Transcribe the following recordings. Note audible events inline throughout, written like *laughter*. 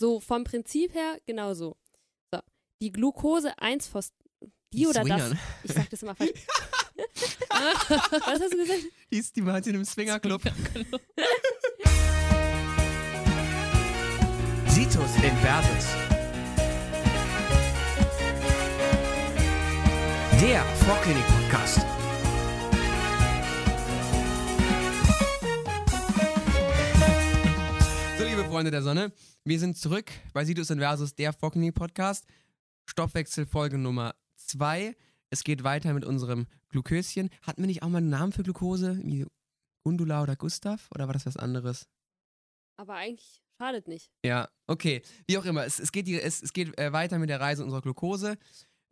So vom Prinzip her genauso. So, die Glucose 1-Phosphid. Die, Die oder das? Swingern. Ich sag das immer falsch. *laughs* Was hast du gesagt? Die ist die Martin im Swingerclub. *laughs* Situs Inversus. Der Vorklinik-Podcast. Freunde der Sonne, wir sind zurück bei Situs Inversus, der Fockney Podcast. Stoffwechsel Folge Nummer 2. Es geht weiter mit unserem Gluköschen. Hatten wir nicht auch mal einen Namen für Glukose? Wie Gundula oder Gustav? Oder war das was anderes? Aber eigentlich schadet nicht. Ja, okay. Wie auch immer. Es, es geht, die, es, es geht äh, weiter mit der Reise unserer Glukose.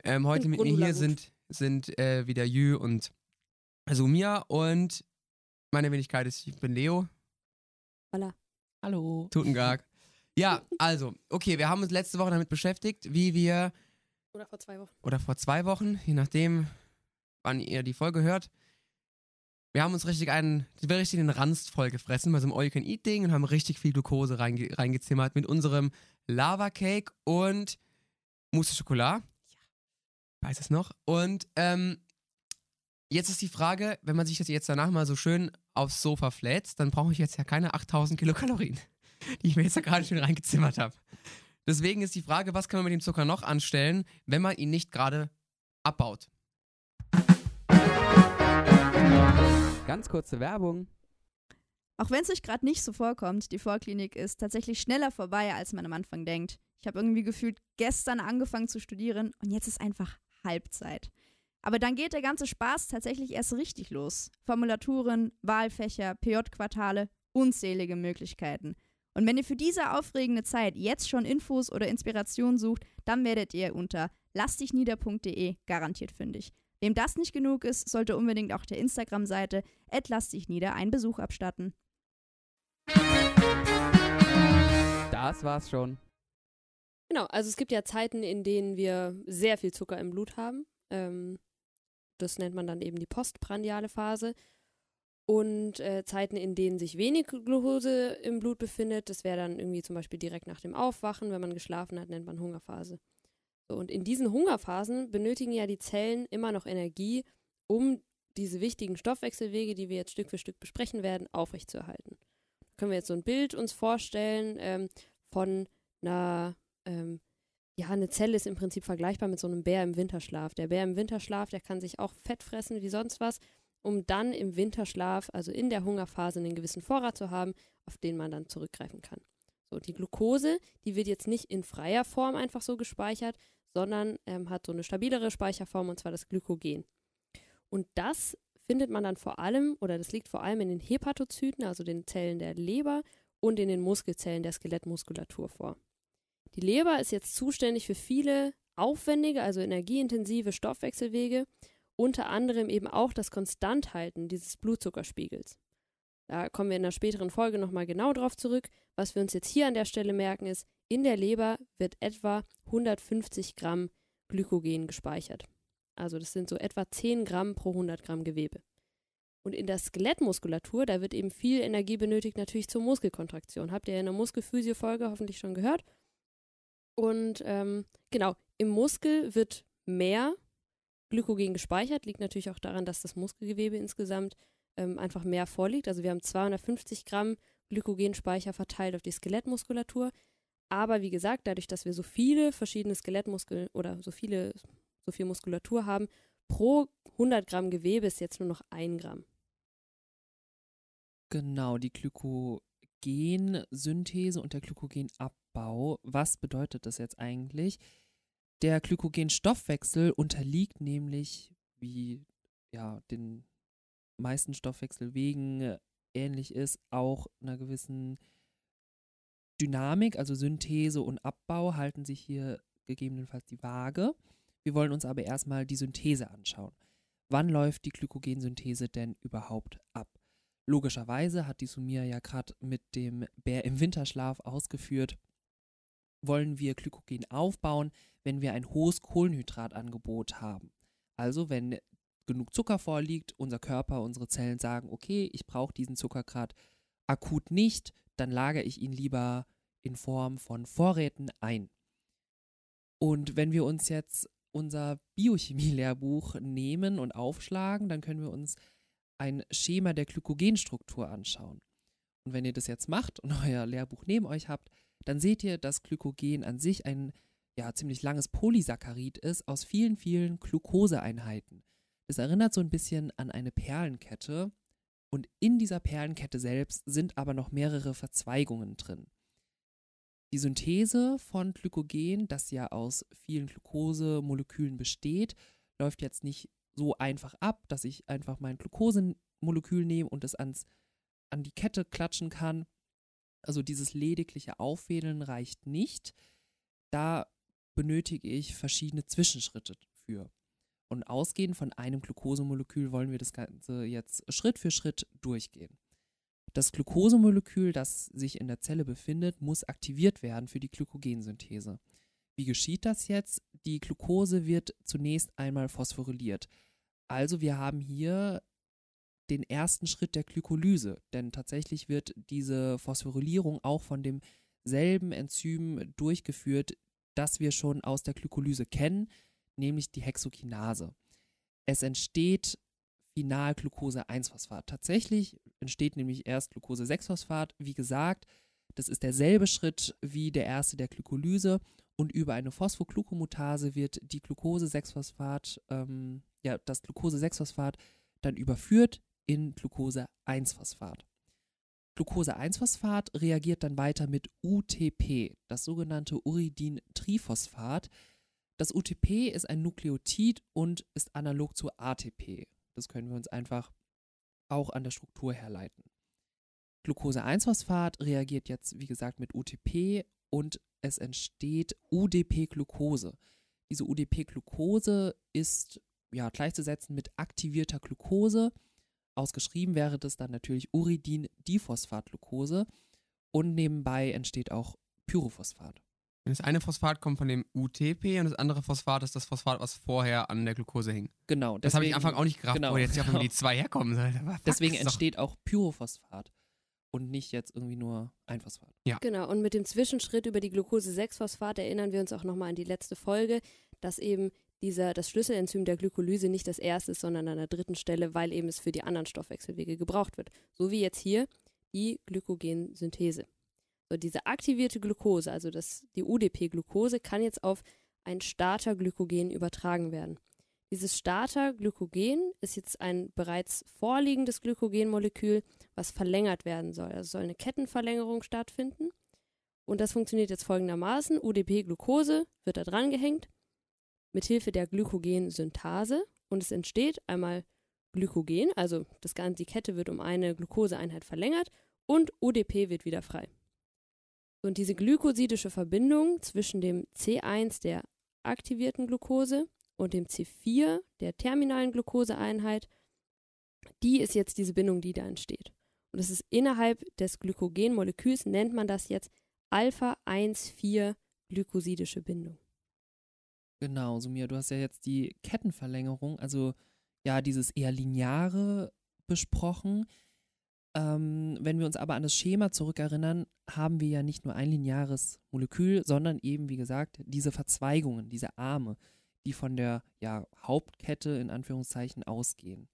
Ähm, heute mit mir hier gut. sind, sind äh, wieder Jü und Sumia und meine Wenigkeit ist, ich bin Leo. Voilà. Hallo. Tutengag. Ja, also, okay, wir haben uns letzte Woche damit beschäftigt, wie wir, Oder vor zwei Wochen. oder vor zwei Wochen, je nachdem, wann ihr die Folge hört, wir haben uns richtig einen, wir haben richtig den Ranst voll gefressen bei so einem All-You-Can-Eat-Ding und haben richtig viel Glucose reinge reingezimmert mit unserem Lava-Cake und Mousse Schokolade. Ja. Weiß es noch. Und ähm, jetzt ist die Frage, wenn man sich das jetzt danach mal so schön aufs Sofa flätzt, dann brauche ich jetzt ja keine 8000 Kilokalorien, die ich mir jetzt ja gerade schön reingezimmert habe. Deswegen ist die Frage, was kann man mit dem Zucker noch anstellen, wenn man ihn nicht gerade abbaut? Ganz kurze Werbung. Auch wenn es euch gerade nicht so vorkommt, die Vorklinik ist tatsächlich schneller vorbei, als man am Anfang denkt. Ich habe irgendwie gefühlt gestern angefangen zu studieren und jetzt ist einfach Halbzeit. Aber dann geht der ganze Spaß tatsächlich erst richtig los. Formulaturen, Wahlfächer, PJ-Quartale, unzählige Möglichkeiten. Und wenn ihr für diese aufregende Zeit jetzt schon Infos oder Inspiration sucht, dann werdet ihr unter lassdichnieder.de garantiert fündig. Wem das nicht genug ist, sollte unbedingt auch der Instagram-Seite @lassdichnieder einen Besuch abstatten. Das war's schon. Genau, also es gibt ja Zeiten, in denen wir sehr viel Zucker im Blut haben. Ähm, das nennt man dann eben die postprandiale Phase. Und äh, Zeiten, in denen sich wenig Glucose im Blut befindet, das wäre dann irgendwie zum Beispiel direkt nach dem Aufwachen, wenn man geschlafen hat, nennt man Hungerphase. So, und in diesen Hungerphasen benötigen ja die Zellen immer noch Energie, um diese wichtigen Stoffwechselwege, die wir jetzt Stück für Stück besprechen werden, aufrechtzuerhalten. Können wir jetzt so ein Bild uns vorstellen ähm, von einer ähm, ja, eine Zelle ist im Prinzip vergleichbar mit so einem Bär im Winterschlaf. Der Bär im Winterschlaf, der kann sich auch Fett fressen wie sonst was, um dann im Winterschlaf, also in der Hungerphase, einen gewissen Vorrat zu haben, auf den man dann zurückgreifen kann. So, die Glucose, die wird jetzt nicht in freier Form einfach so gespeichert, sondern ähm, hat so eine stabilere Speicherform und zwar das Glykogen. Und das findet man dann vor allem, oder das liegt vor allem in den Hepatozyten, also den Zellen der Leber und in den Muskelzellen der Skelettmuskulatur vor. Die Leber ist jetzt zuständig für viele aufwendige, also energieintensive Stoffwechselwege, unter anderem eben auch das Konstanthalten dieses Blutzuckerspiegels. Da kommen wir in einer späteren Folge nochmal genau drauf zurück. Was wir uns jetzt hier an der Stelle merken ist, in der Leber wird etwa 150 Gramm Glykogen gespeichert. Also das sind so etwa 10 Gramm pro 100 Gramm Gewebe. Und in der Skelettmuskulatur, da wird eben viel Energie benötigt, natürlich zur Muskelkontraktion. Habt ihr in der Muskelphysio-Folge hoffentlich schon gehört. Und ähm, genau, im Muskel wird mehr Glykogen gespeichert, liegt natürlich auch daran, dass das Muskelgewebe insgesamt ähm, einfach mehr vorliegt. Also wir haben 250 Gramm Glykogenspeicher verteilt auf die Skelettmuskulatur. Aber wie gesagt, dadurch, dass wir so viele verschiedene Skelettmuskeln oder so viele, so viel Muskulatur haben, pro 100 Gramm Gewebe ist jetzt nur noch ein Gramm. Genau, die Glykogensynthese und der Glykogenabbau. Was bedeutet das jetzt eigentlich? Der Glykogenstoffwechsel unterliegt nämlich, wie ja, den meisten Stoffwechselwegen äh, ähnlich ist, auch einer gewissen Dynamik, also Synthese und Abbau halten sich hier gegebenenfalls die Waage. Wir wollen uns aber erstmal die Synthese anschauen. Wann läuft die Glykogensynthese denn überhaupt ab? Logischerweise hat die Sumia ja gerade mit dem Bär im Winterschlaf ausgeführt, wollen wir Glykogen aufbauen, wenn wir ein hohes Kohlenhydratangebot haben. Also wenn genug Zucker vorliegt, unser Körper, unsere Zellen sagen, okay, ich brauche diesen Zucker gerade akut nicht, dann lagere ich ihn lieber in Form von Vorräten ein. Und wenn wir uns jetzt unser Biochemie-Lehrbuch nehmen und aufschlagen, dann können wir uns ein Schema der Glykogenstruktur anschauen. Und wenn ihr das jetzt macht und *laughs* euer Lehrbuch neben euch habt, dann seht ihr, dass Glykogen an sich ein ja, ziemlich langes Polysaccharid ist aus vielen, vielen Glukoseeinheiten. Das erinnert so ein bisschen an eine Perlenkette und in dieser Perlenkette selbst sind aber noch mehrere Verzweigungen drin. Die Synthese von Glykogen, das ja aus vielen Glukosemolekülen besteht, läuft jetzt nicht so einfach ab, dass ich einfach mein Glukosemolekül nehme und es ans, an die Kette klatschen kann. Also dieses ledigliche Auffädeln reicht nicht. Da benötige ich verschiedene Zwischenschritte für. Und ausgehend von einem Glukosemolekül wollen wir das Ganze jetzt Schritt für Schritt durchgehen. Das Glukosemolekül, das sich in der Zelle befindet, muss aktiviert werden für die Glykogensynthese. Wie geschieht das jetzt? Die Glucose wird zunächst einmal phosphoryliert. Also wir haben hier den ersten Schritt der Glykolyse, denn tatsächlich wird diese Phosphorylierung auch von demselben Enzym durchgeführt, das wir schon aus der Glykolyse kennen, nämlich die Hexokinase. Es entsteht final Glucose-1-Phosphat. Tatsächlich entsteht nämlich erst Glucose-6-Phosphat. Wie gesagt, das ist derselbe Schritt wie der erste der Glykolyse und über eine Phosphoglucomutase wird die Glucose-6-Phosphat, ähm, ja, das Glucose-6-Phosphat dann überführt in Glucose-1-Phosphat. Glucose-1-Phosphat reagiert dann weiter mit UTP, das sogenannte Uridin-Triphosphat. Das UTP ist ein Nukleotid und ist analog zu ATP. Das können wir uns einfach auch an der Struktur herleiten. Glucose-1-Phosphat reagiert jetzt, wie gesagt, mit UTP und es entsteht UDP-Glucose. Diese UDP-Glucose ist ja, gleichzusetzen mit aktivierter Glucose. Ausgeschrieben wäre das dann natürlich Uridin-Diphosphat-Glucose und nebenbei entsteht auch Pyrophosphat. Das eine Phosphat kommt von dem UTP und das andere Phosphat ist das Phosphat, was vorher an der Glucose hing. Genau. Das habe ich am Anfang auch nicht gerafft, genau, wo jetzt ja genau. die zwei herkommen. Fuck, Deswegen entsteht auch Pyrophosphat und nicht jetzt irgendwie nur ein Phosphat. Genau, und mit dem Zwischenschritt über die Glucose-6-Phosphat erinnern wir uns auch nochmal an die letzte Folge, dass eben dieser, das Schlüsselenzym der Glykolyse nicht das erste ist, sondern an der dritten Stelle, weil eben es für die anderen Stoffwechselwege gebraucht wird. So wie jetzt hier die Glykogensynthese. So, diese aktivierte Glucose, also das, die UDP-Glucose, kann jetzt auf ein Starter-Glykogen übertragen werden. Dieses Starter-Glykogen ist jetzt ein bereits vorliegendes Glykogenmolekül, was verlängert werden soll. Also soll eine Kettenverlängerung stattfinden. Und das funktioniert jetzt folgendermaßen. UDP-Glucose wird da dran gehängt mit Hilfe der Glykogensynthase und es entsteht einmal Glykogen, also das Ganze, die Kette wird um eine Glukoseeinheit verlängert und UDP wird wieder frei. Und diese glykosidische Verbindung zwischen dem C1 der aktivierten Glucose und dem C4 der terminalen Glukoseeinheit, die ist jetzt diese Bindung, die da entsteht. Und das ist innerhalb des Glykogenmoleküls, nennt man das jetzt Alpha-1,4 glykosidische Bindung. Genau, Sumia, du hast ja jetzt die Kettenverlängerung, also ja, dieses eher lineare besprochen. Ähm, wenn wir uns aber an das Schema zurückerinnern, haben wir ja nicht nur ein lineares Molekül, sondern eben, wie gesagt, diese Verzweigungen, diese Arme, die von der ja, Hauptkette in Anführungszeichen ausgehen.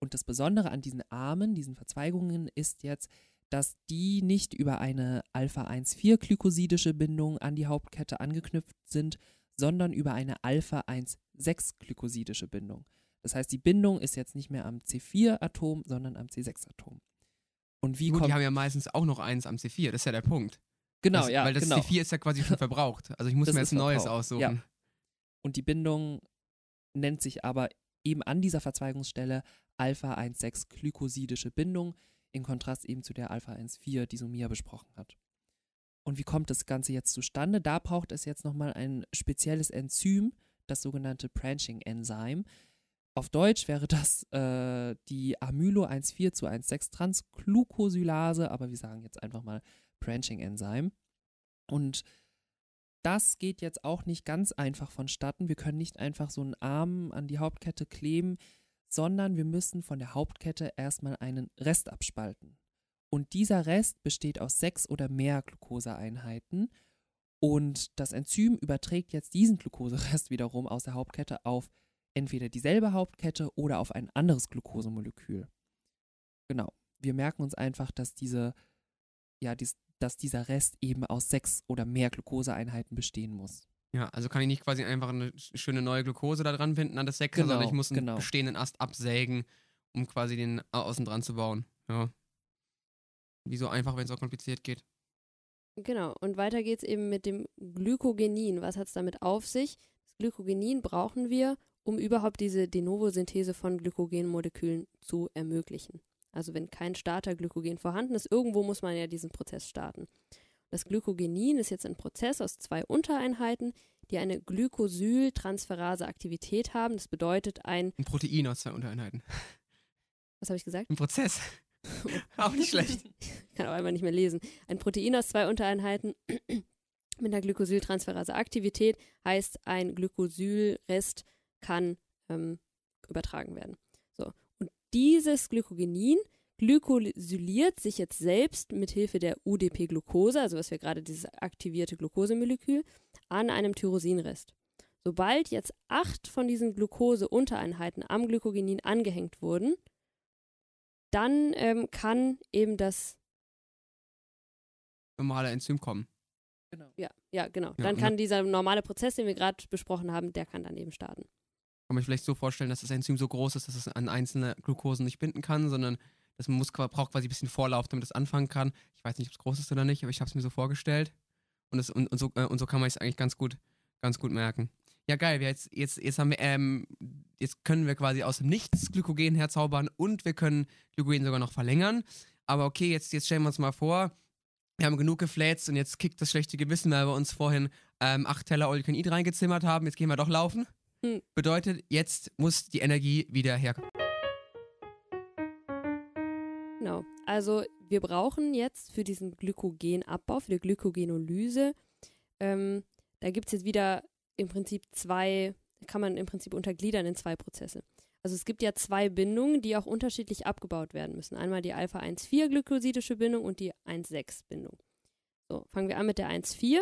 Und das Besondere an diesen Armen, diesen Verzweigungen, ist jetzt, dass die nicht über eine Alpha-1,4-glykosidische Bindung an die Hauptkette angeknüpft sind, sondern über eine Alpha-1,6-glykosidische Bindung. Das heißt, die Bindung ist jetzt nicht mehr am C4-Atom, sondern am C6-Atom. Und wie Gut, kommt die haben ja meistens auch noch eins am C4, das ist ja der Punkt. genau, das, ja, Weil das genau. C4 ist ja quasi schon *laughs* verbraucht. Also ich muss Das mir jetzt ein neues verbraucht, aussuchen. ja. Und die Bindung nennt sich aber eben an dieser Verzweigungsstelle Alpha-1,6-glykosidische Bindung, in Kontrast eben zu der Alpha-1,4, die Sumia besprochen hat. Und wie kommt das Ganze jetzt zustande? Da braucht es jetzt nochmal ein spezielles Enzym, das sogenannte Branching-Enzym. Auf Deutsch wäre das äh, die Amylo-1,4 zu 1,6 Transglucosylase, aber wir sagen jetzt einfach mal Branching-Enzym. Und das geht jetzt auch nicht ganz einfach vonstatten. Wir können nicht einfach so einen Arm an die Hauptkette kleben, sondern wir müssen von der Hauptkette erstmal einen Rest abspalten. Und dieser Rest besteht aus sechs oder mehr Glukoseeinheiten. Und das Enzym überträgt jetzt diesen Glukoserest *laughs* wiederum aus der Hauptkette auf entweder dieselbe Hauptkette oder auf ein anderes Glukosemolekül. Genau. Wir merken uns einfach, dass diese, ja, dies, dass dieser Rest eben aus sechs oder mehr Glukoseeinheiten bestehen muss. Ja, also kann ich nicht quasi einfach eine sch- schöne neue Glukose da dran binden an das Sechser, Genau, sondern ich muss einen genau. bestehenden Ast absägen, um quasi den au- außen dran zu bauen. Ja. Wie so einfach, wenn es auch kompliziert geht. Genau, und weiter geht's eben mit dem Glykogenin. Was hat's damit auf sich? Das Glykogenin brauchen wir, um überhaupt diese De novo-Synthese von Glykogenmolekülen zu ermöglichen. Also wenn kein Starterglykogen vorhanden ist, irgendwo muss man ja diesen Prozess starten. Das Glykogenin ist jetzt ein Prozess aus zwei Untereinheiten, die eine Glykosyltransferase-Aktivität haben. Das bedeutet ein, Ein Protein aus zwei Untereinheiten. was habe ich gesagt? Ein Prozess. *laughs* auch nicht schlecht. *laughs* Kann auch einfach nicht mehr lesen. Ein Protein aus zwei Untereinheiten *clears throat* mit einer Glykosyltransferase-Aktivität heißt, ein Glykosylrest kann ähm, übertragen werden. So. Und dieses Glykogenin glykosyliert sich jetzt selbst mit Hilfe der UDP-Glucose, also was wir gerade dieses aktivierte Glukosemolekül, an einem Tyrosinrest. Sobald jetzt acht von diesen Glucose-Untereinheiten am Glykogenin angehängt wurden, dann ähm, kann eben das Normale Enzym kommen. Genau. Ja, ja, genau. Ja, dann kann dieser normale Prozess, den wir gerade besprochen haben, der kann dann eben starten. Kann man sich vielleicht so vorstellen, dass das Enzym so groß ist, dass es an einzelne Glukosen nicht binden kann, sondern das muss, braucht quasi ein bisschen Vorlauf, damit es anfangen kann. Ich weiß nicht, ob es groß ist oder nicht, aber ich habe es mir so vorgestellt. Und, das, und, und, so, äh, und so kann man es eigentlich ganz gut, ganz gut merken. Ja, geil. Wir jetzt, jetzt, jetzt, haben wir, ähm, jetzt können wir quasi aus dem Nichts Glykogen herzaubern und wir können Glykogen sogar noch verlängern. Aber okay, jetzt, jetzt stellen wir uns mal vor, wir haben genug gefläzt und jetzt kickt das schlechte Gewissen, weil wir uns vorhin ähm, acht Teller All You Can Eat reingezimmert haben. Jetzt gehen wir doch laufen. Hm. Bedeutet, jetzt muss die Energie wieder herkommen. Genau. Also wir brauchen jetzt für diesen Glykogenabbau, für die Glykogenolyse, ähm, da gibt es jetzt wieder im Prinzip zwei, kann man im Prinzip untergliedern in zwei Prozesse. Also es gibt ja zwei Bindungen, die auch unterschiedlich abgebaut werden müssen. Einmal die Alpha-1,4-glykosidische Bindung und die 1,6-Bindung. So, fangen wir an mit der 1,4.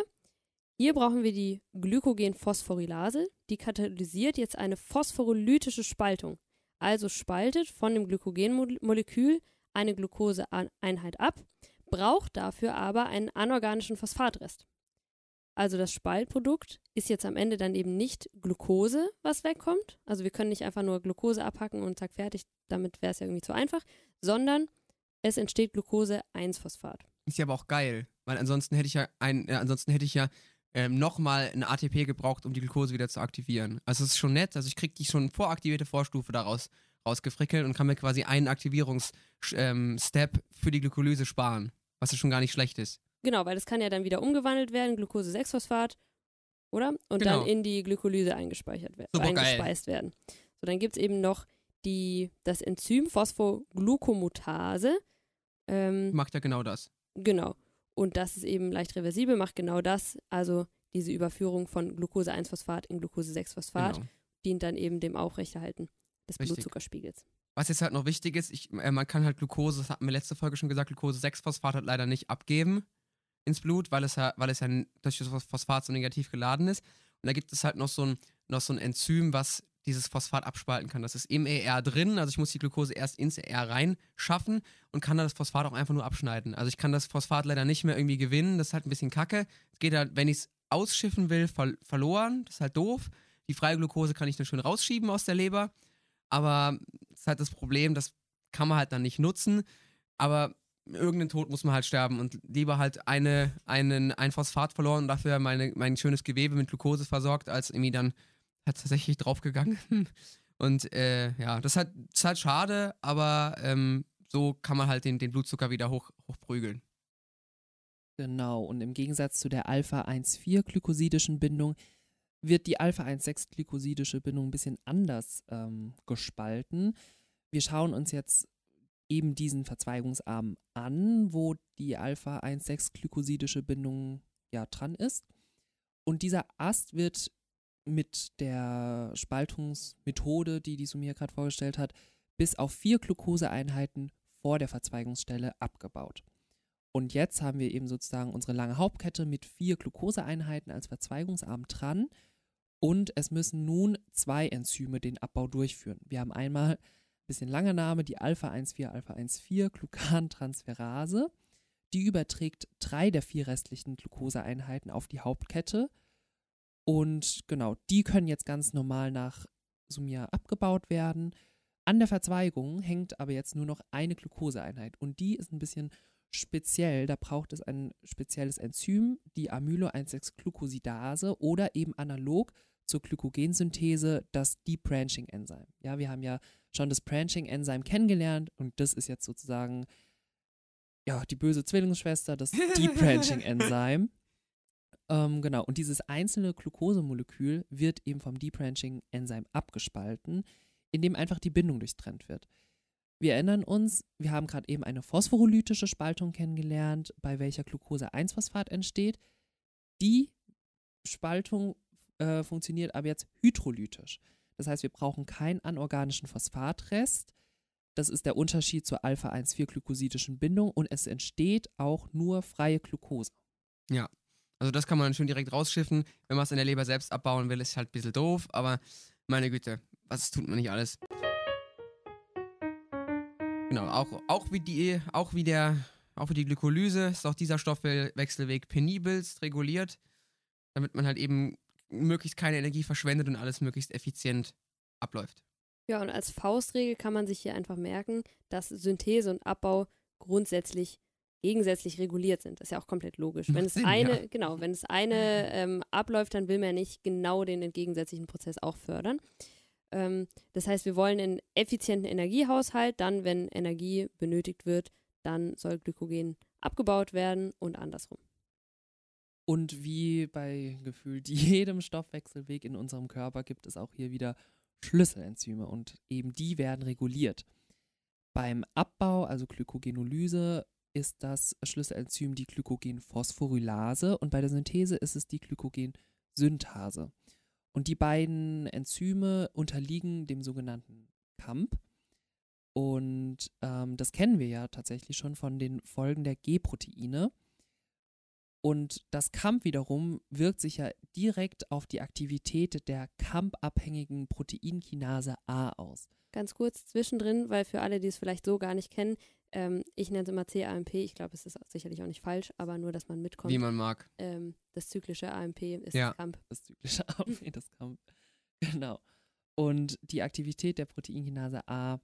Hier brauchen wir die Glykogenphosphorylase. Die katalysiert jetzt eine phosphorolytische Spaltung. Also spaltet von dem Glykogenmolekül eine Glukoseeinheit ab, braucht dafür aber einen anorganischen Phosphatrest. Also das Spaltprodukt ist jetzt am Ende dann eben nicht Glucose, was wegkommt. Also wir können nicht einfach nur Glucose abhacken und zack fertig, damit wäre es ja irgendwie zu einfach, sondern es entsteht Glucose-1-Phosphat. Ist ja aber auch geil, weil ansonsten hätte ich ja ein, äh, ansonsten hätte ich ja ähm, nochmal eine ATP gebraucht, um die Glucose wieder zu aktivieren. Also es ist schon nett, also ich kriege die schon voraktivierte Vorstufe daraus rausgefrickelt und kann mir quasi einen Aktivierungsstep ähm, für die Glykolyse sparen, was ja schon gar nicht schlecht ist. Genau, weil das kann ja dann wieder umgewandelt werden, Glucose-6-Phosphat, oder? Und Genau. dann in die Glykolyse eingespeichert werden, eingespeist werden. So, dann gibt es eben noch die, das Enzym Phosphoglucomutase. Ähm, Macht ja genau das. Genau. Und das ist eben leicht reversibel, macht genau das. Also diese Überführung von Glucose-1-Phosphat in Glucose-6-Phosphat Genau. dient dann eben dem Aufrechterhalten des Richtig. Blutzuckerspiegels. Was jetzt halt noch wichtig ist, ich, äh, man kann halt Glucose, das hatten wir letzte Folge schon gesagt, Glucose-6-Phosphat halt leider nicht abgeben ins Blut, weil es ja, weil es ja durch das Phosphat so negativ geladen ist. Und da gibt es halt noch so ein, noch so ein Enzym, was dieses Phosphat abspalten kann. Das ist im ER drin, also ich muss die Glucose erst ins ER reinschaffen und kann dann das Phosphat auch einfach nur abschneiden. Also ich kann das Phosphat leider nicht mehr irgendwie gewinnen, das ist halt ein bisschen kacke. Es geht halt, wenn ich es ausschiffen will, ver verloren, das ist halt doof. Die freie Glucose kann ich dann schön rausschieben aus der Leber, aber das ist halt das Problem, das kann man halt dann nicht nutzen. Aber irgendeinen Tod muss man halt sterben und lieber halt eine, einen, ein Phosphat verloren und dafür meine, mein schönes Gewebe mit Glucose versorgt, als irgendwie dann halt tatsächlich draufgegangen. *laughs* Und äh, ja, das ist, halt, das ist halt schade, aber ähm, so kann man halt den, den Blutzucker wieder hoch, hochprügeln. Genau, und im Gegensatz zu der Alpha-1,4-glykosidischen Bindung wird die Alpha-1,6-glykosidische Bindung ein bisschen anders ähm, gespalten. Wir schauen uns jetzt eben diesen Verzweigungsarm an, wo die Alpha-1,6-glykosidische Bindung ja dran ist. Und dieser Ast wird mit der Spaltungsmethode, die die Sumia gerade vorgestellt hat, bis auf vier Glukoseeinheiten vor der Verzweigungsstelle abgebaut. Und jetzt haben wir eben sozusagen unsere lange Hauptkette mit vier Glukoseeinheiten als Verzweigungsarm dran. Und es müssen nun zwei Enzyme den Abbau durchführen. Wir haben einmal, ein bisschen langer Name, die Alpha-1,4, Alpha-1,4 Glucantransferase. Die überträgt drei der vier restlichen Glukoseeinheiten auf die Hauptkette. Und genau, die können jetzt ganz normal nach Sumia abgebaut werden. An der Verzweigung hängt aber jetzt nur noch eine Glukoseeinheit. Und die ist ein bisschen speziell. Da braucht es ein spezielles Enzym, die Amylo-1,6-Glucosidase oder eben analog zur Glykogensynthese das Deep Branching Enzym. Ja, wir haben ja schon das Branching Enzym kennengelernt und das ist jetzt sozusagen ja, die böse Zwillingsschwester, das *laughs* Deep Branching Enzym. Ähm, genau, und dieses einzelne Glukosemolekül wird eben vom Deep Branching Enzym abgespalten, indem einfach die Bindung durchtrennt wird. Wir erinnern uns, wir haben gerade eben eine phosphorolytische Spaltung kennengelernt, bei welcher Glucose-1-Phosphat entsteht. Die Spaltung äh, funktioniert aber jetzt hydrolytisch. Das heißt, wir brauchen keinen anorganischen Phosphatrest. Das ist der Unterschied zur Alpha-1,4-glykosidischen Bindung und es entsteht auch nur freie Glucose. Ja, also das kann man schön direkt rausschiffen. Wenn man es in der Leber selbst abbauen will, ist halt ein bisschen doof, aber meine Güte, was tut man nicht alles? Genau, auch, auch wie die, auch wie der, auch wie die Glykolyse ist auch dieser Stoffwechselweg penibelst reguliert, damit man halt eben möglichst keine Energie verschwendet und alles möglichst effizient abläuft. Ja, und als Faustregel kann man sich hier einfach merken, dass Synthese und Abbau grundsätzlich gegensätzlich reguliert sind. Das ist ja auch komplett logisch. Wenn es Sinn, eine, ja. genau, wenn es eine ähm, abläuft, dann will man ja nicht genau den entgegensätzlichen Prozess auch fördern. Ähm, das heißt, wir wollen einen effizienten Energiehaushalt. Dann, wenn Energie benötigt wird, dann soll Glykogen abgebaut werden und andersrum. Und wie bei gefühlt *laughs* jedem Stoffwechselweg in unserem Körper gibt es auch hier wieder Schlüsselenzyme und eben die werden reguliert. Beim Abbau, also Glykogenolyse, ist das Schlüsselenzym die Glykogenphosphorylase und bei der Synthese ist es die Glykogensynthase. Und die beiden Enzyme unterliegen dem sogenannten KAMP. Und ähm, das kennen wir ja tatsächlich schon von den Folgen der G-Proteine. Und das KAMP wiederum wirkt sich ja direkt auf die Aktivität der KAMP-abhängigen Proteinkinase A aus. Ganz kurz zwischendrin, weil für alle, die es vielleicht so gar nicht kennen, ähm, ich nenne es immer CAMP. Ich glaube, es ist sicherlich auch nicht falsch, aber nur, dass man mitkommt. Wie man mag. ähm, das zyklische AMP ist Ja. das Kamp. Das zyklische *laughs* AMP, das KAMP. Genau. Und die Aktivität der Proteinkinase A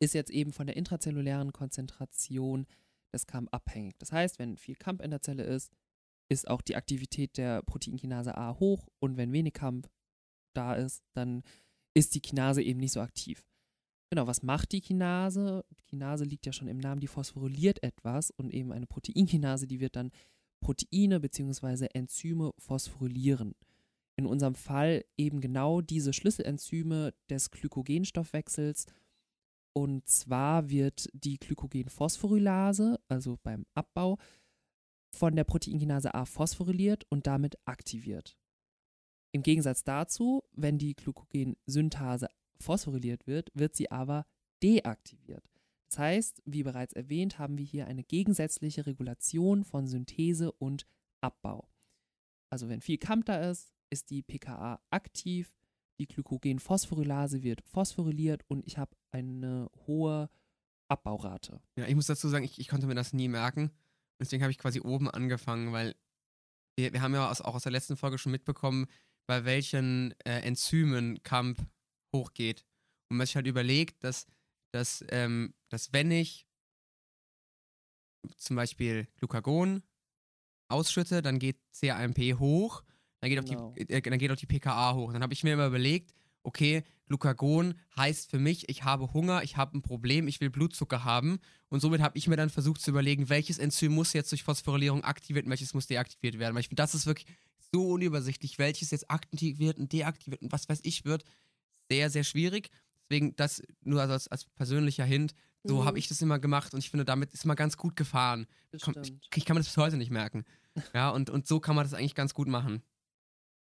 ist jetzt eben von der intrazellulären Konzentration des KAMP abhängig. Das heißt, wenn viel KAMP in der Zelle ist, ist auch die Aktivität der Proteinkinase A hoch und wenn wenig KAMP da ist, dann ist die Kinase eben nicht so aktiv. Genau, was macht die Kinase? Kinase liegt ja schon im Namen, die phosphoryliert etwas und eben eine Proteinkinase, die wird dann Proteine bzw. Enzyme phosphorylieren. In unserem Fall eben genau diese Schlüsselenzyme des Glykogenstoffwechsels. Und zwar wird die Glykogenphosphorylase, also beim Abbau, von der Proteinkinase A phosphoryliert und damit aktiviert. Im Gegensatz dazu, wenn die Glykogensynthase phosphoryliert wird, wird sie aber deaktiviert. Das heißt, wie bereits erwähnt, haben wir hier eine gegensätzliche Regulation von Synthese und Abbau. Also wenn viel Kamp da ist, ist die PKA aktiv, die Glykogenphosphorylase wird phosphoryliert und ich habe eine hohe Abbaurate. Ja, ich muss dazu sagen, ich, ich konnte mir das nie merken. Deswegen habe ich quasi oben angefangen, weil wir, wir haben ja auch aus der letzten Folge schon mitbekommen, bei welchen äh, Enzymen Kamp hochgeht. Und man sich halt überlegt, dass, dass, ähm, dass wenn ich zum Beispiel Glucagon ausschütte, dann geht CAMP hoch, dann geht, Genau. auch die, äh, dann geht auch die PKA hoch. Dann habe ich mir immer überlegt, okay, Glucagon heißt für mich, ich habe Hunger, ich habe ein Problem, ich will Blutzucker haben. Und somit habe ich mir dann versucht zu überlegen, welches Enzym muss jetzt durch Phosphorylierung aktiviert und welches muss deaktiviert werden. Weil ich finde, das ist wirklich so unübersichtlich, welches jetzt aktiviert und deaktiviert und was weiß ich wird. Sehr, sehr schwierig. Deswegen das nur als, als persönlicher Hint. So Mhm. habe ich das immer gemacht und ich finde, damit ist man ganz gut gefahren. Ich, ich kann mir das bis heute nicht merken. Ja, und, und so kann man das eigentlich ganz gut machen.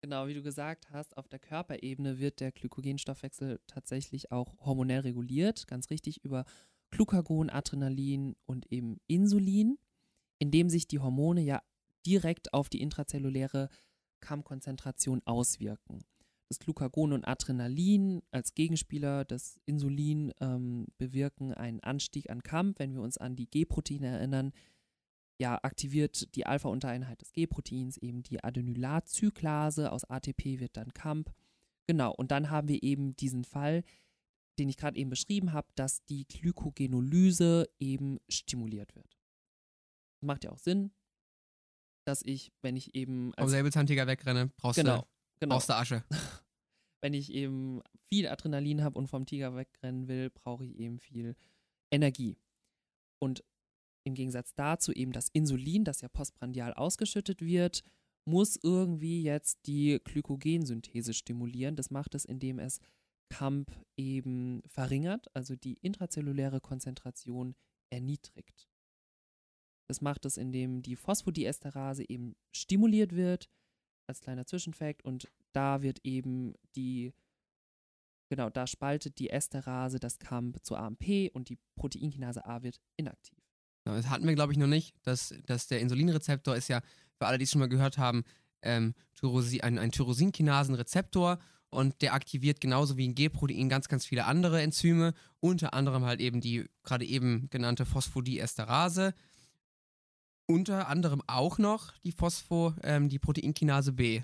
Genau, wie du gesagt hast, auf der Körperebene wird der Glykogenstoffwechsel tatsächlich auch hormonell reguliert, ganz richtig über Glucagon, Adrenalin und eben Insulin, indem sich die Hormone ja direkt auf die intrazelluläre Kammkonzentration auswirken. Das Glucagon und Adrenalin als Gegenspieler des Insulin ähm, bewirken einen Anstieg an Kampf. Wenn wir uns an die G-Proteine erinnern, ja, aktiviert die Alpha-Untereinheit des G-Proteins eben die Adenylatzyklase. Aus ATP wird dann Kamp. Genau, und dann haben wir eben diesen Fall, den ich gerade eben beschrieben habe, dass die Glykogenolyse eben stimuliert wird. Das macht ja auch Sinn, dass ich, wenn ich eben Vom als Säbelzahntiger wegrenne, brauchst genau, du genau, aus der Asche. *laughs* wenn ich eben viel Adrenalin habe und vom Tiger wegrennen will, brauche ich eben viel Energie. Und im Gegensatz dazu eben das Insulin, das ja postprandial ausgeschüttet wird, muss irgendwie jetzt die Glykogensynthese stimulieren. Das macht es, indem es Kamp eben verringert, also die intrazelluläre Konzentration erniedrigt. Das macht es, indem die Phosphodiesterase eben stimuliert wird, als kleiner Zwischenfakt, und da wird eben die, genau, da spaltet die Esterase das Kamp zu AMP und die Proteinkinase A wird inaktiv. Ja, Das hatten wir, glaube ich, noch nicht. Dass, dass der Insulinrezeptor ist ja, für alle, die es schon mal gehört haben, ähm, Tyrosi ein, ein Tyrosinkinasenrezeptor und der aktiviert genauso wie ein G-Protein ganz, ganz viele andere Enzyme, unter anderem halt eben die gerade eben genannte Phosphodiesterase. Unter anderem auch noch die Phospho, ähm, die Proteinkinase B.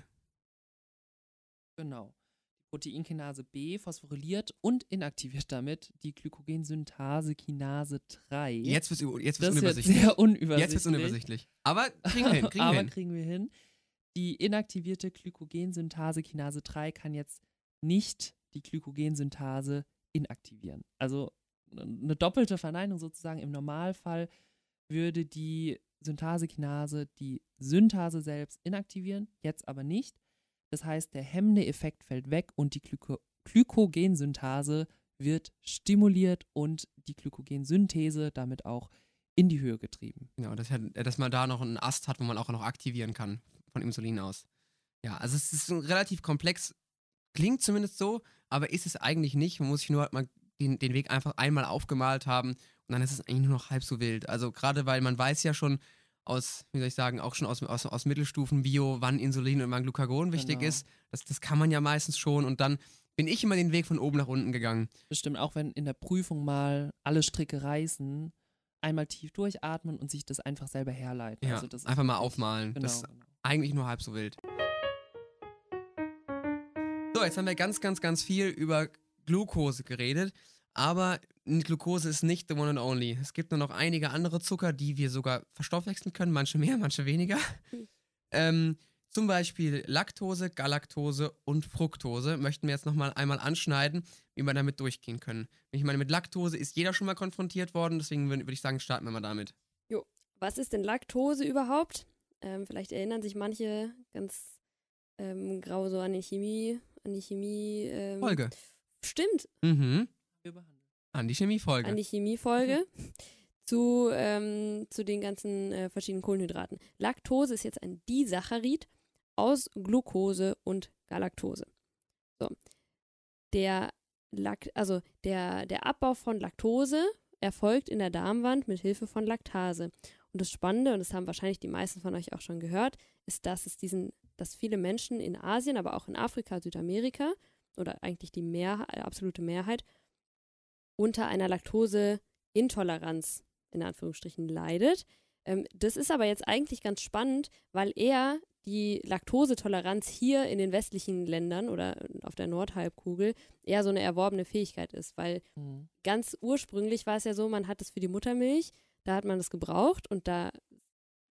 Genau. Proteinkinase B phosphoryliert und inaktiviert damit die Glykogensynthase-Kinase 3. Jetzt wird es jetzt wird's ist jetzt unübersichtlich. sehr unübersichtlich. Jetzt wird es unübersichtlich. Aber kriegen wir hin, *laughs* kriegen wir Aber hin. kriegen wir hin. Die inaktivierte Glykogensynthase-Kinase 3 kann jetzt nicht die Glykogensynthase inaktivieren. Also eine doppelte Verneinung sozusagen. Im Normalfall würde die Synthase-Kinase die Synthase selbst inaktivieren, jetzt aber nicht. Das heißt, der hemmende Effekt fällt weg und die Glyko Glykogensynthase wird stimuliert und die Glykogensynthese damit auch in die Höhe getrieben. Genau, dass, er- dass man da noch einen Ast hat, wo man auch noch aktivieren kann von Insulin aus. Ja, also es ist relativ komplex, klingt zumindest so, aber ist es eigentlich nicht. Man muss sich nur halt mal den, den Weg einfach einmal aufgemalt haben und dann ist es eigentlich nur noch halb so wild. Also gerade weil man weiß ja schon aus, wie soll ich sagen, auch schon aus, aus, aus Mittelstufen-Bio, wann Insulin und wann Glucagon wichtig Genau. ist. Das, das kann man ja meistens schon und dann bin ich immer den Weg von oben nach unten gegangen. Bestimmt auch, wenn in der Prüfung mal alle Stricke reißen, einmal tief durchatmen und sich das einfach selber herleiten. Ja, also ist einfach mal aufmalen. Genau, Das genau. eigentlich nur halb so wild. So, jetzt haben wir ganz, ganz, ganz viel über Glucose geredet, aber Glucose ist nicht the one and only. Es gibt nur noch einige andere Zucker, die wir sogar verstoffwechseln können, manche mehr, *laughs* manche weniger. ähm, zum Beispiel Laktose, Galaktose und Fructose möchten wir jetzt nochmal einmal anschneiden, wie wir damit durchgehen können. Ich meine, mit Laktose ist jeder schon mal konfrontiert worden, deswegen würde würd ich sagen, starten wir mal damit. Was ist denn Laktose überhaupt? Ähm, vielleicht erinnern sich manche ganz ähm, grau so an die Chemie, an die Chemie. Ähm, Folge. Stimmt, Mhm. Wir behandeln. An die Chemiefolge. an die Chemiefolge zu, ähm, zu den ganzen äh, verschiedenen Kohlenhydraten. Laktose ist jetzt ein Disaccharid aus Glucose und Galaktose. So. Der, Lakt also der, der Abbau von Laktose erfolgt in der Darmwand mit Hilfe von Laktase. Und das Spannende, und das haben wahrscheinlich die meisten von euch auch schon gehört, ist, dass es diesen, dass viele Menschen in Asien, aber auch in Afrika, Südamerika oder eigentlich die Mehrheit, absolute Mehrheit unter einer Laktoseintoleranz in Anführungsstrichen leidet. Ähm, das ist aber jetzt eigentlich ganz spannend, weil er die Laktosetoleranz hier in den westlichen Ländern oder auf der Nordhalbkugel eher so eine erworbene Fähigkeit ist, weil Mhm. ganz ursprünglich war es ja so, man hat es für die Muttermilch, da hat man es gebraucht und da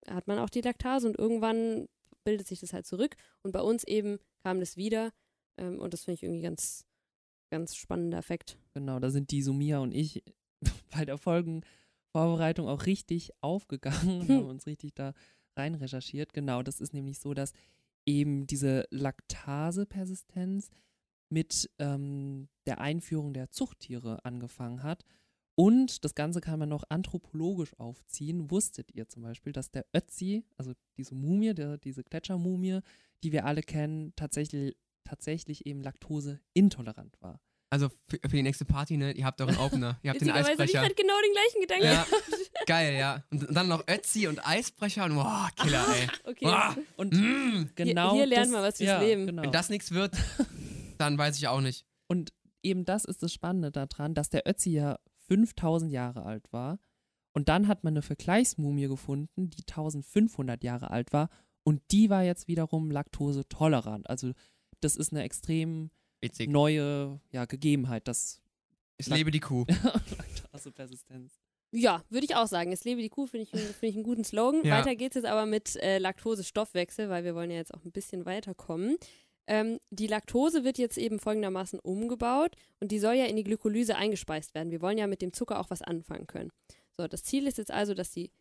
hat man auch die Laktase und irgendwann bildet sich das halt zurück und bei uns eben kam das wieder ähm, und das finde ich irgendwie ganz, ganz spannender Effekt. Genau, da sind die Sumia und ich *laughs* bei der Folgenvorbereitung auch richtig aufgegangen und Hm. haben uns richtig da rein recherchiert. Genau, das ist nämlich so, dass eben diese Laktasepersistenz mit ähm, der Einführung der Zuchttiere angefangen hat. Und das Ganze kann man noch anthropologisch aufziehen. Wusstet ihr zum Beispiel, dass der Ötzi, also diese Mumie, der, diese Gletschermumie, die wir alle kennen, tatsächlich, tatsächlich eben laktoseintolerant war? Also für, für die nächste Party, ne? Ihr habt euren Opener. Ihr habt den habe ich Eisbrecher. gerade genau den gleichen Gedanken. Ja, geil, ja. Und dann noch Ötzi und Eisbrecher und wow, Killer, ey. Okay. Ah, Und mm. genau hier lernt das, man was fürs ja, Leben. Genau. Wenn das nichts wird, *laughs* dann weiß ich auch nicht. Und eben das ist das Spannende daran, dass der Ötzi ja 5000 Jahre alt war. Und dann hat man eine Vergleichsmumie gefunden, die 1500 Jahre alt war. Und die war jetzt wiederum laktosetolerant. Also das ist eine extrem Witzig. neue ja, Gegebenheit, das Ich lebe die Kuh. *laughs* Laktosepersistenz. Ja, würde ich auch sagen. Es lebe die Kuh, finde ich, find ich einen guten Slogan. Ja. Weiter geht's jetzt aber mit äh, Laktose-Stoffwechsel, weil wir wollen ja jetzt auch ein bisschen weiterkommen. Ähm, die Laktose wird jetzt eben folgendermaßen umgebaut und die soll ja in die Glykolyse eingespeist werden. Wir wollen ja mit dem Zucker auch was anfangen können. So, das Ziel ist jetzt also, dass die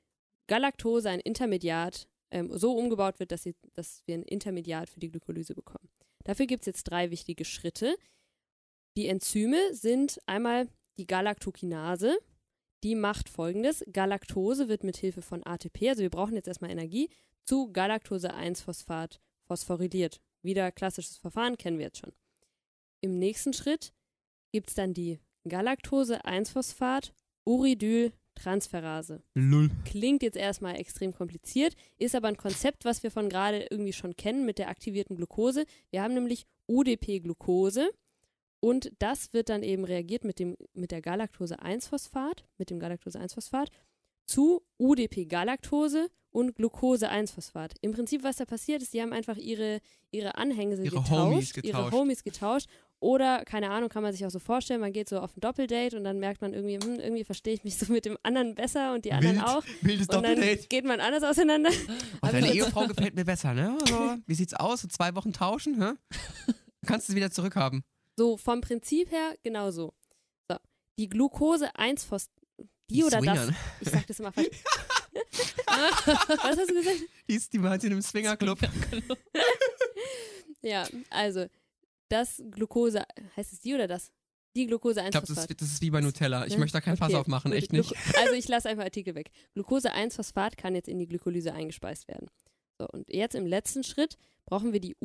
Galaktose ein Intermediat ähm, so umgebaut wird, dass, sie, dass wir ein Intermediat für die Glykolyse bekommen. Dafür gibt es jetzt drei wichtige Schritte. Die Enzyme sind einmal die Galaktokinase, die macht folgendes: Galaktose wird mit Hilfe von ATP, also wir brauchen jetzt erstmal Energie, zu Galaktose-1-Phosphat phosphoryliert. Wieder klassisches Verfahren, kennen wir jetzt schon. Im nächsten Schritt gibt es dann die Galaktose-1-Phosphat-Uridyltransferase. Lull. Klingt jetzt erstmal extrem kompliziert, ist aber ein Konzept, was wir von gerade irgendwie schon kennen mit der aktivierten Glucose. Wir haben nämlich UDP-Glucose und das wird dann eben reagiert mit, dem, mit der Galaktose-1-Phosphat, mit dem Galaktose-1-Phosphat zu UDP-Galaktose und Glucose-1-Phosphat. Im Prinzip, was da passiert ist, die haben einfach ihre, ihre Anhängsel Ihre getauscht, Homies ihre getauscht. Homies getauscht. Oder, keine Ahnung, kann man sich auch so vorstellen, man geht so auf ein Doppeldate und dann merkt man irgendwie, hm, irgendwie verstehe ich mich so mit dem anderen besser und die anderen Wild. auch. Wildes Und dann Doppeldate. geht man anders auseinander. Oh, deine Also- Ehefrau gefällt mir besser, ne? Also, wie sieht's aus? So zwei Wochen tauschen, hä? Kannst du sie wieder zurückhaben. So vom Prinzip her genauso. So, die Glucose 1 Phos die, Die oder das. Swingern. Ich sag das immer falsch. *laughs* Was hast du gesagt? Die ist die meint in einem Swingerclub. Ja, also das Glucose, heißt es die oder das? Die Glucose 1 Ich glaube, das, Phosphat. ist- das ist wie bei Nutella. Ich Ja? möchte da kein Fass Okay, aufmachen, gut. echt nicht. Also ich lasse einfach Artikel weg. Glucose 1 Phosphat kann jetzt in die Glykolyse eingespeist werden. So, und jetzt im letzten Schritt brauchen wir die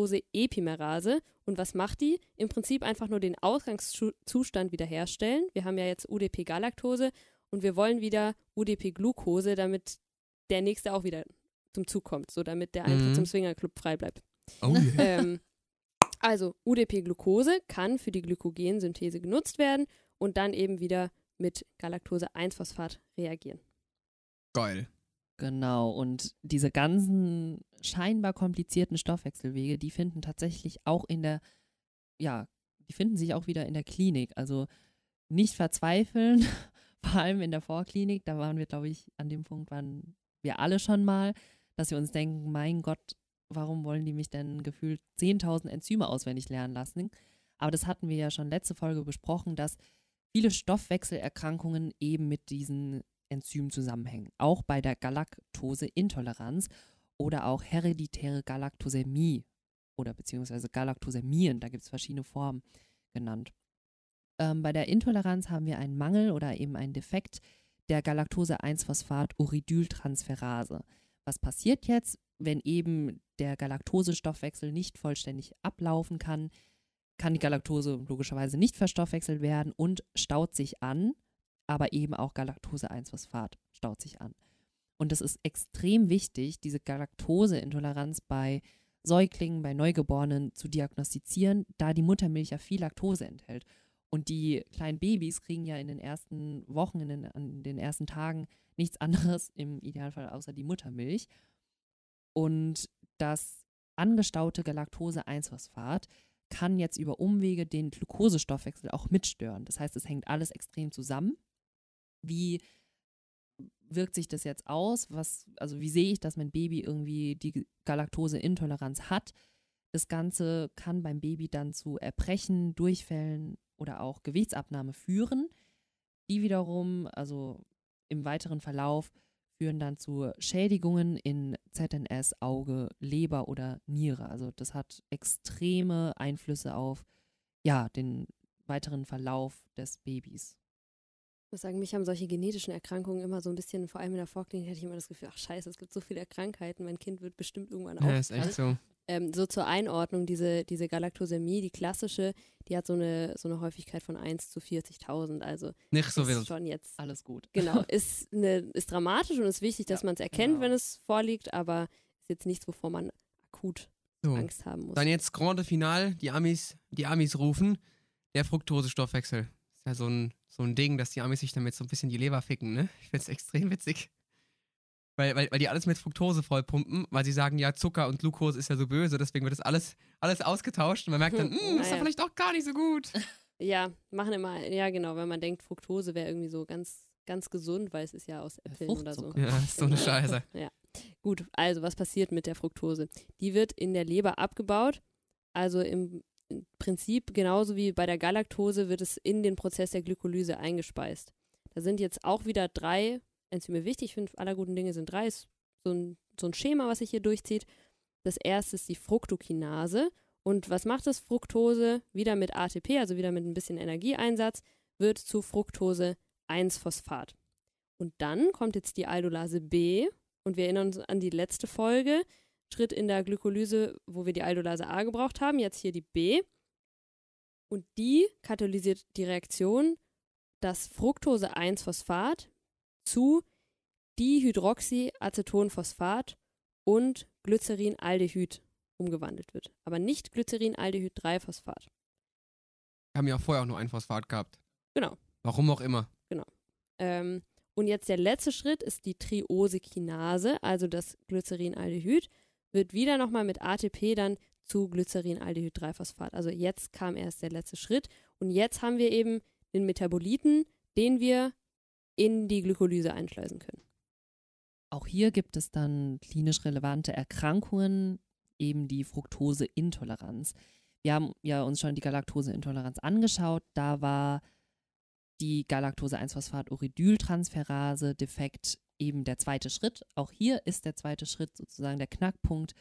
UDP-Galaktose-Epimerase. Und was macht die? Im Prinzip einfach nur den Ausgangszustand wiederherstellen. Wir haben ja jetzt UDP-Galaktose und wir wollen wieder UDP-Glucose, damit der nächste auch wieder zum Zug kommt, so damit der Eintritt Mhm. zum Swingerclub frei bleibt. Oh yeah. Ähm, also UDP-Glucose kann für die Glykogensynthese genutzt werden und dann eben wieder mit Galaktose-1-Phosphat reagieren. Geil. Genau, und diese ganzen scheinbar komplizierten Stoffwechselwege, die finden tatsächlich auch in der, ja, die finden sich auch wieder in der Klinik. Also nicht verzweifeln, *laughs* vor allem in der Vorklinik, da waren wir, glaube ich, an dem Punkt waren wir alle schon mal, dass wir uns denken, mein Gott, warum wollen die mich denn gefühlt 10.000 Enzyme auswendig lernen lassen? Aber das hatten wir ja schon letzte Folge besprochen, dass viele Stoffwechselerkrankungen eben mit diesen Enzymen zusammenhängen. Auch bei der Galaktoseintoleranz oder auch hereditäre Galaktosämie oder beziehungsweise Galaktosämien, da gibt es verschiedene Formen genannt. Ähm, bei der Intoleranz haben wir einen Mangel oder eben einen Defekt der Galaktose-1-Phosphat-Uridyltransferase. Was passiert jetzt, wenn eben der Galaktosestoffwechsel nicht vollständig ablaufen kann? Kann die Galaktose logischerweise nicht verstoffwechselt werden und staut sich an, aber eben auch Galaktose-1-Phosphat staut sich an. Und es ist extrem wichtig, diese Galaktoseintoleranz bei Säuglingen, bei Neugeborenen zu diagnostizieren, da die Muttermilch ja viel Laktose enthält. Und die kleinen Babys kriegen ja in den ersten Wochen, in den, in den ersten Tagen nichts anderes im Idealfall außer die Muttermilch. Und das angestaute Galaktose-1-Phosphat kann jetzt über Umwege den Glukosestoffwechsel auch mitstören. Das heißt, es hängt alles extrem zusammen. Wie wirkt sich das jetzt aus? Was, also wie sehe ich, dass mein Baby irgendwie die Galaktoseintoleranz hat? Das Ganze kann beim Baby dann zu Erbrechen, Durchfällen oder auch Gewichtsabnahme führen. Die wiederum, also im weiteren Verlauf, führen dann zu Schädigungen in ZNS, Auge, Leber oder Niere. Also das hat extreme Einflüsse auf ja, den weiteren Verlauf des Babys. Ich muss sagen, mich haben solche genetischen Erkrankungen immer so ein bisschen, vor allem in der Vorklinik, hatte ich immer das Gefühl, ach scheiße, es gibt so viele Krankheiten, mein Kind wird bestimmt irgendwann Ja, ist echt so. Ähm, so zur Einordnung, diese, diese Galaktosämie, die klassische, die hat so eine, so eine Häufigkeit von 1 zu 40.000. Also Nicht so ist wild. schon jetzt, Alles gut. genau, *laughs* ist, eine, ist dramatisch und ist wichtig, dass Ja, man es erkennt, genau. wenn es vorliegt, aber ist jetzt nichts, wovor man akut So. Angst haben muss. Dann jetzt Grande Final, die Amis, die Amis rufen, der Fructosestoffwechsel. Ist ja so ein, so ein Ding, dass die Amis sich damit so ein bisschen die Leber ficken, ne? Ich find's extrem witzig. Weil, weil, weil die alles mit Fructose vollpumpen, weil sie sagen, ja, Zucker und Glucose ist ja so böse, deswegen wird das alles, alles ausgetauscht und man merkt dann, Hm, *laughs* "Mm, ist ja vielleicht auch gar nicht so gut. Ja, machen immer, ja genau, wenn man denkt, Fructose wäre irgendwie so ganz, ganz gesund, weil es ist ja aus Äpfeln oder so. Ja, ist so eine. Scheiße. *laughs* Gut, also was passiert mit der Fructose? Die wird in der Leber abgebaut. Also im im Prinzip genauso wie bei der Galaktose wird es in den Prozess der Glykolyse eingespeist. Da sind jetzt auch wieder drei Enzyme wichtig. Ich finde, aller guten Dinge sind drei. Ist so ein, so ein Schema, was sich hier durchzieht. Das erste ist die Fructokinase. Und was macht das? Fructose wieder mit ATP, also wieder mit ein bisschen Energieeinsatz, wird zu Fructose-1-Phosphat. Und dann kommt jetzt die Aldolase B und wir erinnern uns an die letzte Folge, Schritt in der Glykolyse, wo wir die Aldolase A gebraucht haben, jetzt hier die B. Und die katalysiert die Reaktion, dass Fructose-1-Phosphat zu Dihydroxyacetonphosphat und Glycerinaldehyd umgewandelt wird. Aber nicht Glycerinaldehyd-3-Phosphat. Wir haben ja vorher auch nur ein Phosphat gehabt. Genau. Warum auch immer. Ähm, und jetzt der letzte Schritt ist die Triosekinase, also das Glycerinaldehyd, wird wieder nochmal mit ATP dann zu Glycerinaldehyd-3-Phosphat. Also jetzt kam erst der letzte Schritt und jetzt haben wir eben den Metaboliten, den wir in die Glykolyse einschleusen können. Auch hier gibt es dann klinisch relevante Erkrankungen, eben die Fructoseintoleranz. Wir haben ja uns schon die Galaktoseintoleranz angeschaut. Da war die Galaktose-1-Phosphat-Uridyltransferase defekt eben der zweite Schritt. Auch hier ist der zweite Schritt sozusagen der Knackpunkt.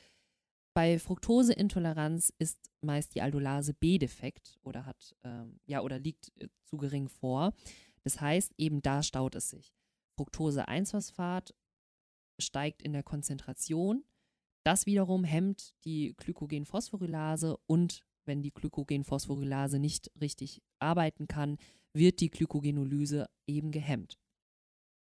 Bei Fructoseintoleranz ist meist die Aldolase B defekt oder hat ähm, ja oder liegt äh, zu gering vor. Das heißt, eben da staut es sich. Fructose-1-Phosphat steigt in der Konzentration. Das wiederum hemmt die Glykogenphosphorylase und wenn die Glykogenphosphorylase nicht richtig arbeiten kann, wird die Glykogenolyse eben gehemmt.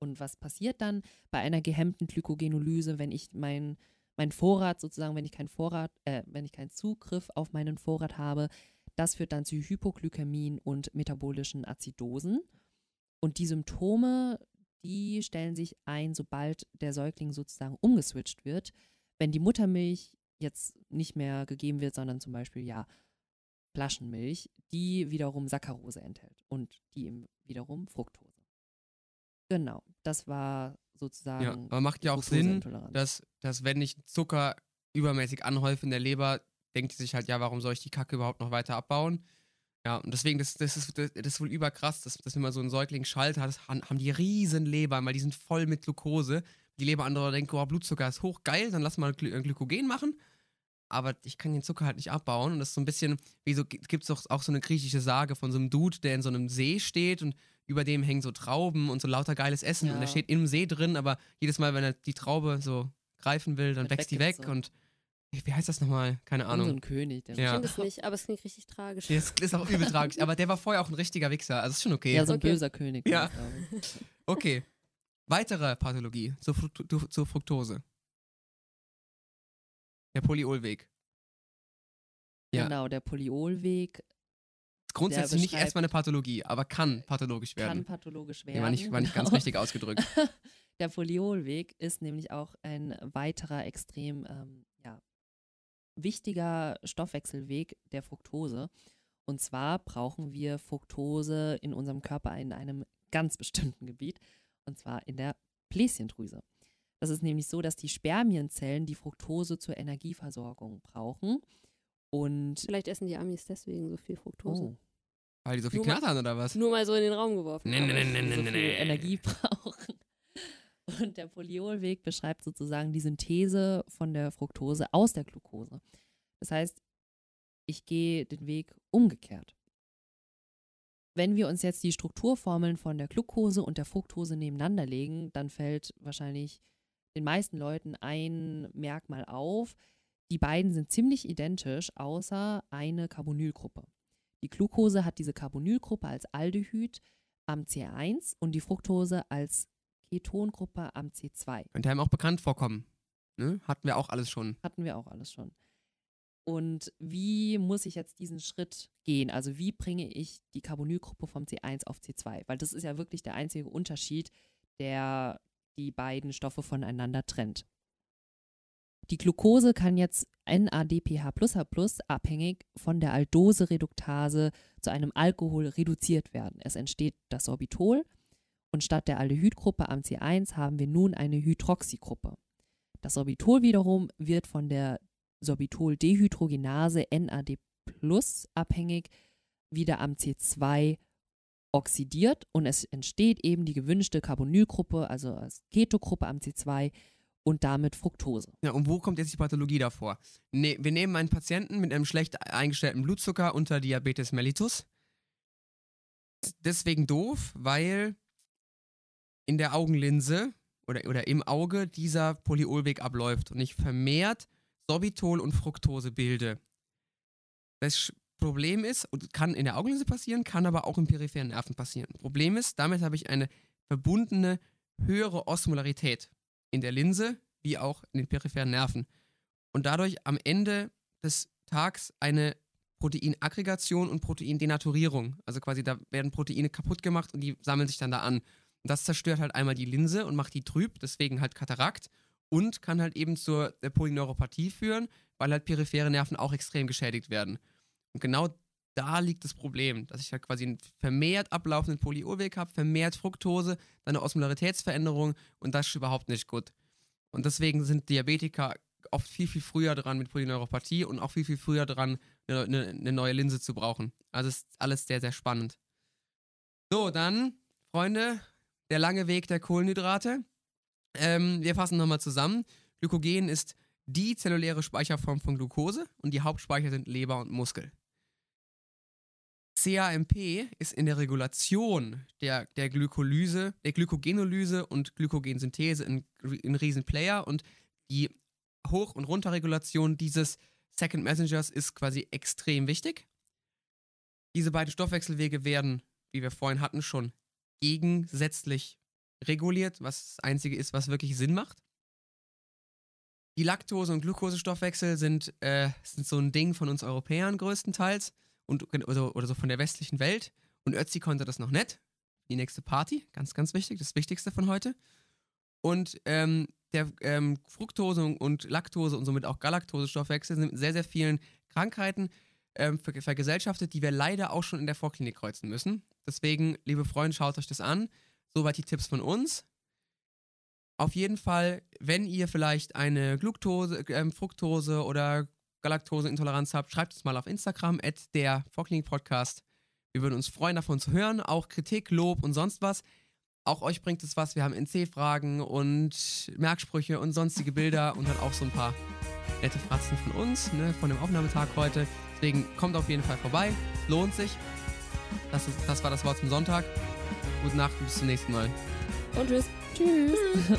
Und was passiert dann bei einer gehemmten Glykogenolyse, wenn ich mein, mein Vorrat sozusagen, wenn ich keinen Vorrat, äh, wenn ich keinen Zugriff auf meinen Vorrat habe, das führt dann zu Hypoglykämien und metabolischen Azidosen. Und die Symptome, die stellen sich ein, sobald der Säugling sozusagen umgeswitcht wird. Wenn die Muttermilch jetzt nicht mehr gegeben wird, sondern zum Beispiel ja Flaschenmilch, die wiederum Saccharose enthält und die eben wiederum Fructose. Genau, das war sozusagen. Ja, aber macht ja auch Sinn, dass, dass wenn ich Zucker übermäßig anhäufe in der Leber, denkt sie sich halt, ja, warum soll ich die Kacke überhaupt noch weiter abbauen? Ja, und deswegen, das, das, ist, das, das ist wohl überkrass, dass, dass wenn man so einen Säugling schaltet, hat, haben die riesen Lebern, weil die sind voll mit Glucose. Die Leber anderer denkt, oh, Blutzucker ist hoch, geil, dann lass mal Gly äh, Glykogen machen. Aber ich kann den Zucker halt nicht abbauen. Und das ist so ein bisschen, wie so, gibt es doch auch so eine griechische Sage von so einem Dude, der in so einem See steht und über dem hängen so Trauben und so lauter geiles Essen. Ja. Und er steht im See drin, aber jedes Mal, wenn er die Traube so greifen will, dann wächst die weg. weggezogen. Und wie heißt das nochmal? Keine Irgend so Ahnung. ein König, der Ich Ja. finde es nicht, aber es klingt richtig tragisch. Das ist auch übel tragisch. Aber der war vorher auch ein richtiger Wichser. Also ist schon okay. Ja, so ein Okay. böser König. Ja. ich. *laughs* Okay. Weitere Pathologie zur, Fruct du- zur Fructose. Der Polyolweg. Ja. Genau, der Polyolweg grundsätzlich nicht erstmal eine Pathologie, aber kann pathologisch kann werden. pathologisch werden. Nee, war, nicht, war nicht ganz genau. richtig ausgedrückt. *laughs* Der Polyolweg ist nämlich auch ein weiterer extrem ähm, ja, wichtiger Stoffwechselweg der Fructose. Und zwar brauchen wir Fructose in unserem Körper in einem ganz bestimmten Gebiet, und zwar in der Bläschendrüse. Das ist nämlich so, dass die Spermienzellen die Fructose zur Energieversorgung brauchen. Und Vielleicht essen die Amis deswegen so viel Fructose. oh, Weil die so viel Nur mal- knattern oder was? Nur mal so in den Raum geworfen. Nee, nee, nee, nee, nee, nee. Energie *laughs* brauchen. Und der Polyolweg beschreibt sozusagen die Synthese von der Fructose aus der Glucose. Das heißt, ich gehe den Weg umgekehrt. Wenn wir uns jetzt die Strukturformeln von der Glucose und der Fructose nebeneinander legen, dann fällt wahrscheinlich den meisten Leuten ein Merkmal auf. Die beiden sind ziemlich identisch, außer eine Carbonylgruppe. Die Glucose hat diese Carbonylgruppe als Aldehyd am C1 und die Fructose als Ketongruppe am C2. Könnte einem auch bekannt vorkommen. Ne? Hatten wir auch alles schon. Hatten wir auch alles schon. Und wie muss ich jetzt diesen Schritt gehen? Also wie bringe ich die Carbonylgruppe vom C1 auf C2? Weil das ist ja wirklich der einzige Unterschied, der die beiden Stoffe voneinander trennt. Die Glucose kann jetzt NADPH abhängig von der Aldose-Reduktase zu einem Alkohol reduziert werden. Es entsteht das Sorbitol und statt der Aldehydgruppe am C1 haben wir nun eine Hydroxygruppe. Das Sorbitol wiederum wird von der Sorbitoldehydrogenase NAD abhängig wieder am C2 oxidiert und es entsteht eben die gewünschte Carbonylgruppe, also als Ketogruppe am C2 und damit Fructose. Ja, und wo kommt jetzt die Pathologie davor? Ne, wir nehmen einen Patienten mit einem schlecht eingestellten Blutzucker unter Diabetes mellitus. Deswegen doof, weil in der Augenlinse oder, oder im Auge dieser Polyolweg abläuft und ich vermehrt Sorbitol und Fructose bilde. Das Problem ist, und kann in der Augenlinse passieren, kann aber auch im peripheren Nerven passieren. Problem ist, damit habe ich eine verbundene höhere Osmolarität in der Linse wie auch in den peripheren Nerven. Und dadurch am Ende des Tags eine Proteinaggregation und Proteindenaturierung. Also quasi da werden Proteine kaputt gemacht und die sammeln sich dann da an. Das zerstört halt einmal die Linse und macht die trüb, deswegen halt Katarakt und kann halt eben zur Polyneuropathie führen, weil halt periphere Nerven auch extrem geschädigt werden. Und genau da liegt das Problem, dass ich halt quasi einen vermehrt ablaufenden Polyurweg habe, vermehrt Fructose, dann eine Osmolaritätsveränderung und das ist überhaupt nicht gut. Und deswegen sind Diabetiker oft viel, viel früher dran mit Polyneuropathie und auch viel, viel früher dran, eine, eine neue Linse zu brauchen. Also ist alles sehr, sehr spannend. So, dann, Freunde, der lange Weg der Kohlenhydrate. Ähm, wir fassen nochmal zusammen. Glykogen ist die zelluläre Speicherform von Glucose und die Hauptspeicher sind Leber und Muskel. CAMP ist in der Regulation der, der Glykolyse, der Glykogenolyse und Glykogensynthese ein, ein Riesenplayer und die Hoch- und Runterregulation dieses Second Messengers ist quasi extrem wichtig. Diese beiden Stoffwechselwege werden, wie wir vorhin hatten, schon gegensätzlich reguliert, was das Einzige ist, was wirklich Sinn macht. Die Laktose- und Glukosestoffwechsel sind, äh, sind so ein Ding von uns Europäern größtenteils und, oder, oder so von der westlichen Welt. Und Ötzi konnte das noch nicht. Die nächste Party, ganz, ganz wichtig, das Wichtigste von heute. Und ähm, der ähm, Fructose und Laktose und somit auch Galaktosestoffwechsel sind mit sehr, sehr vielen Krankheiten ähm, ver vergesellschaftet, die wir leider auch schon in der Vorklinik kreuzen müssen. Deswegen, liebe Freunde, schaut euch das an. Soweit die Tipps von uns. Auf jeden Fall, wenn ihr vielleicht eine Gluctose, äh, Fructose oder Galaktoseintoleranz habt, schreibt es mal auf Instagram, at der Vorklinik Podcast. Wir würden uns freuen, davon zu hören. Auch Kritik, Lob und sonst was. Auch euch bringt es was. Wir haben NC-Fragen und Merksprüche und sonstige Bilder und dann auch so ein paar nette Fratzen von uns, ne, von dem Aufnahmetag heute. Deswegen kommt auf jeden Fall vorbei. Lohnt sich. Das, ist, das war das Wort zum Sonntag. Gute Nacht und bis zum nächsten Mal. Und tschüss. Tschüss. *laughs*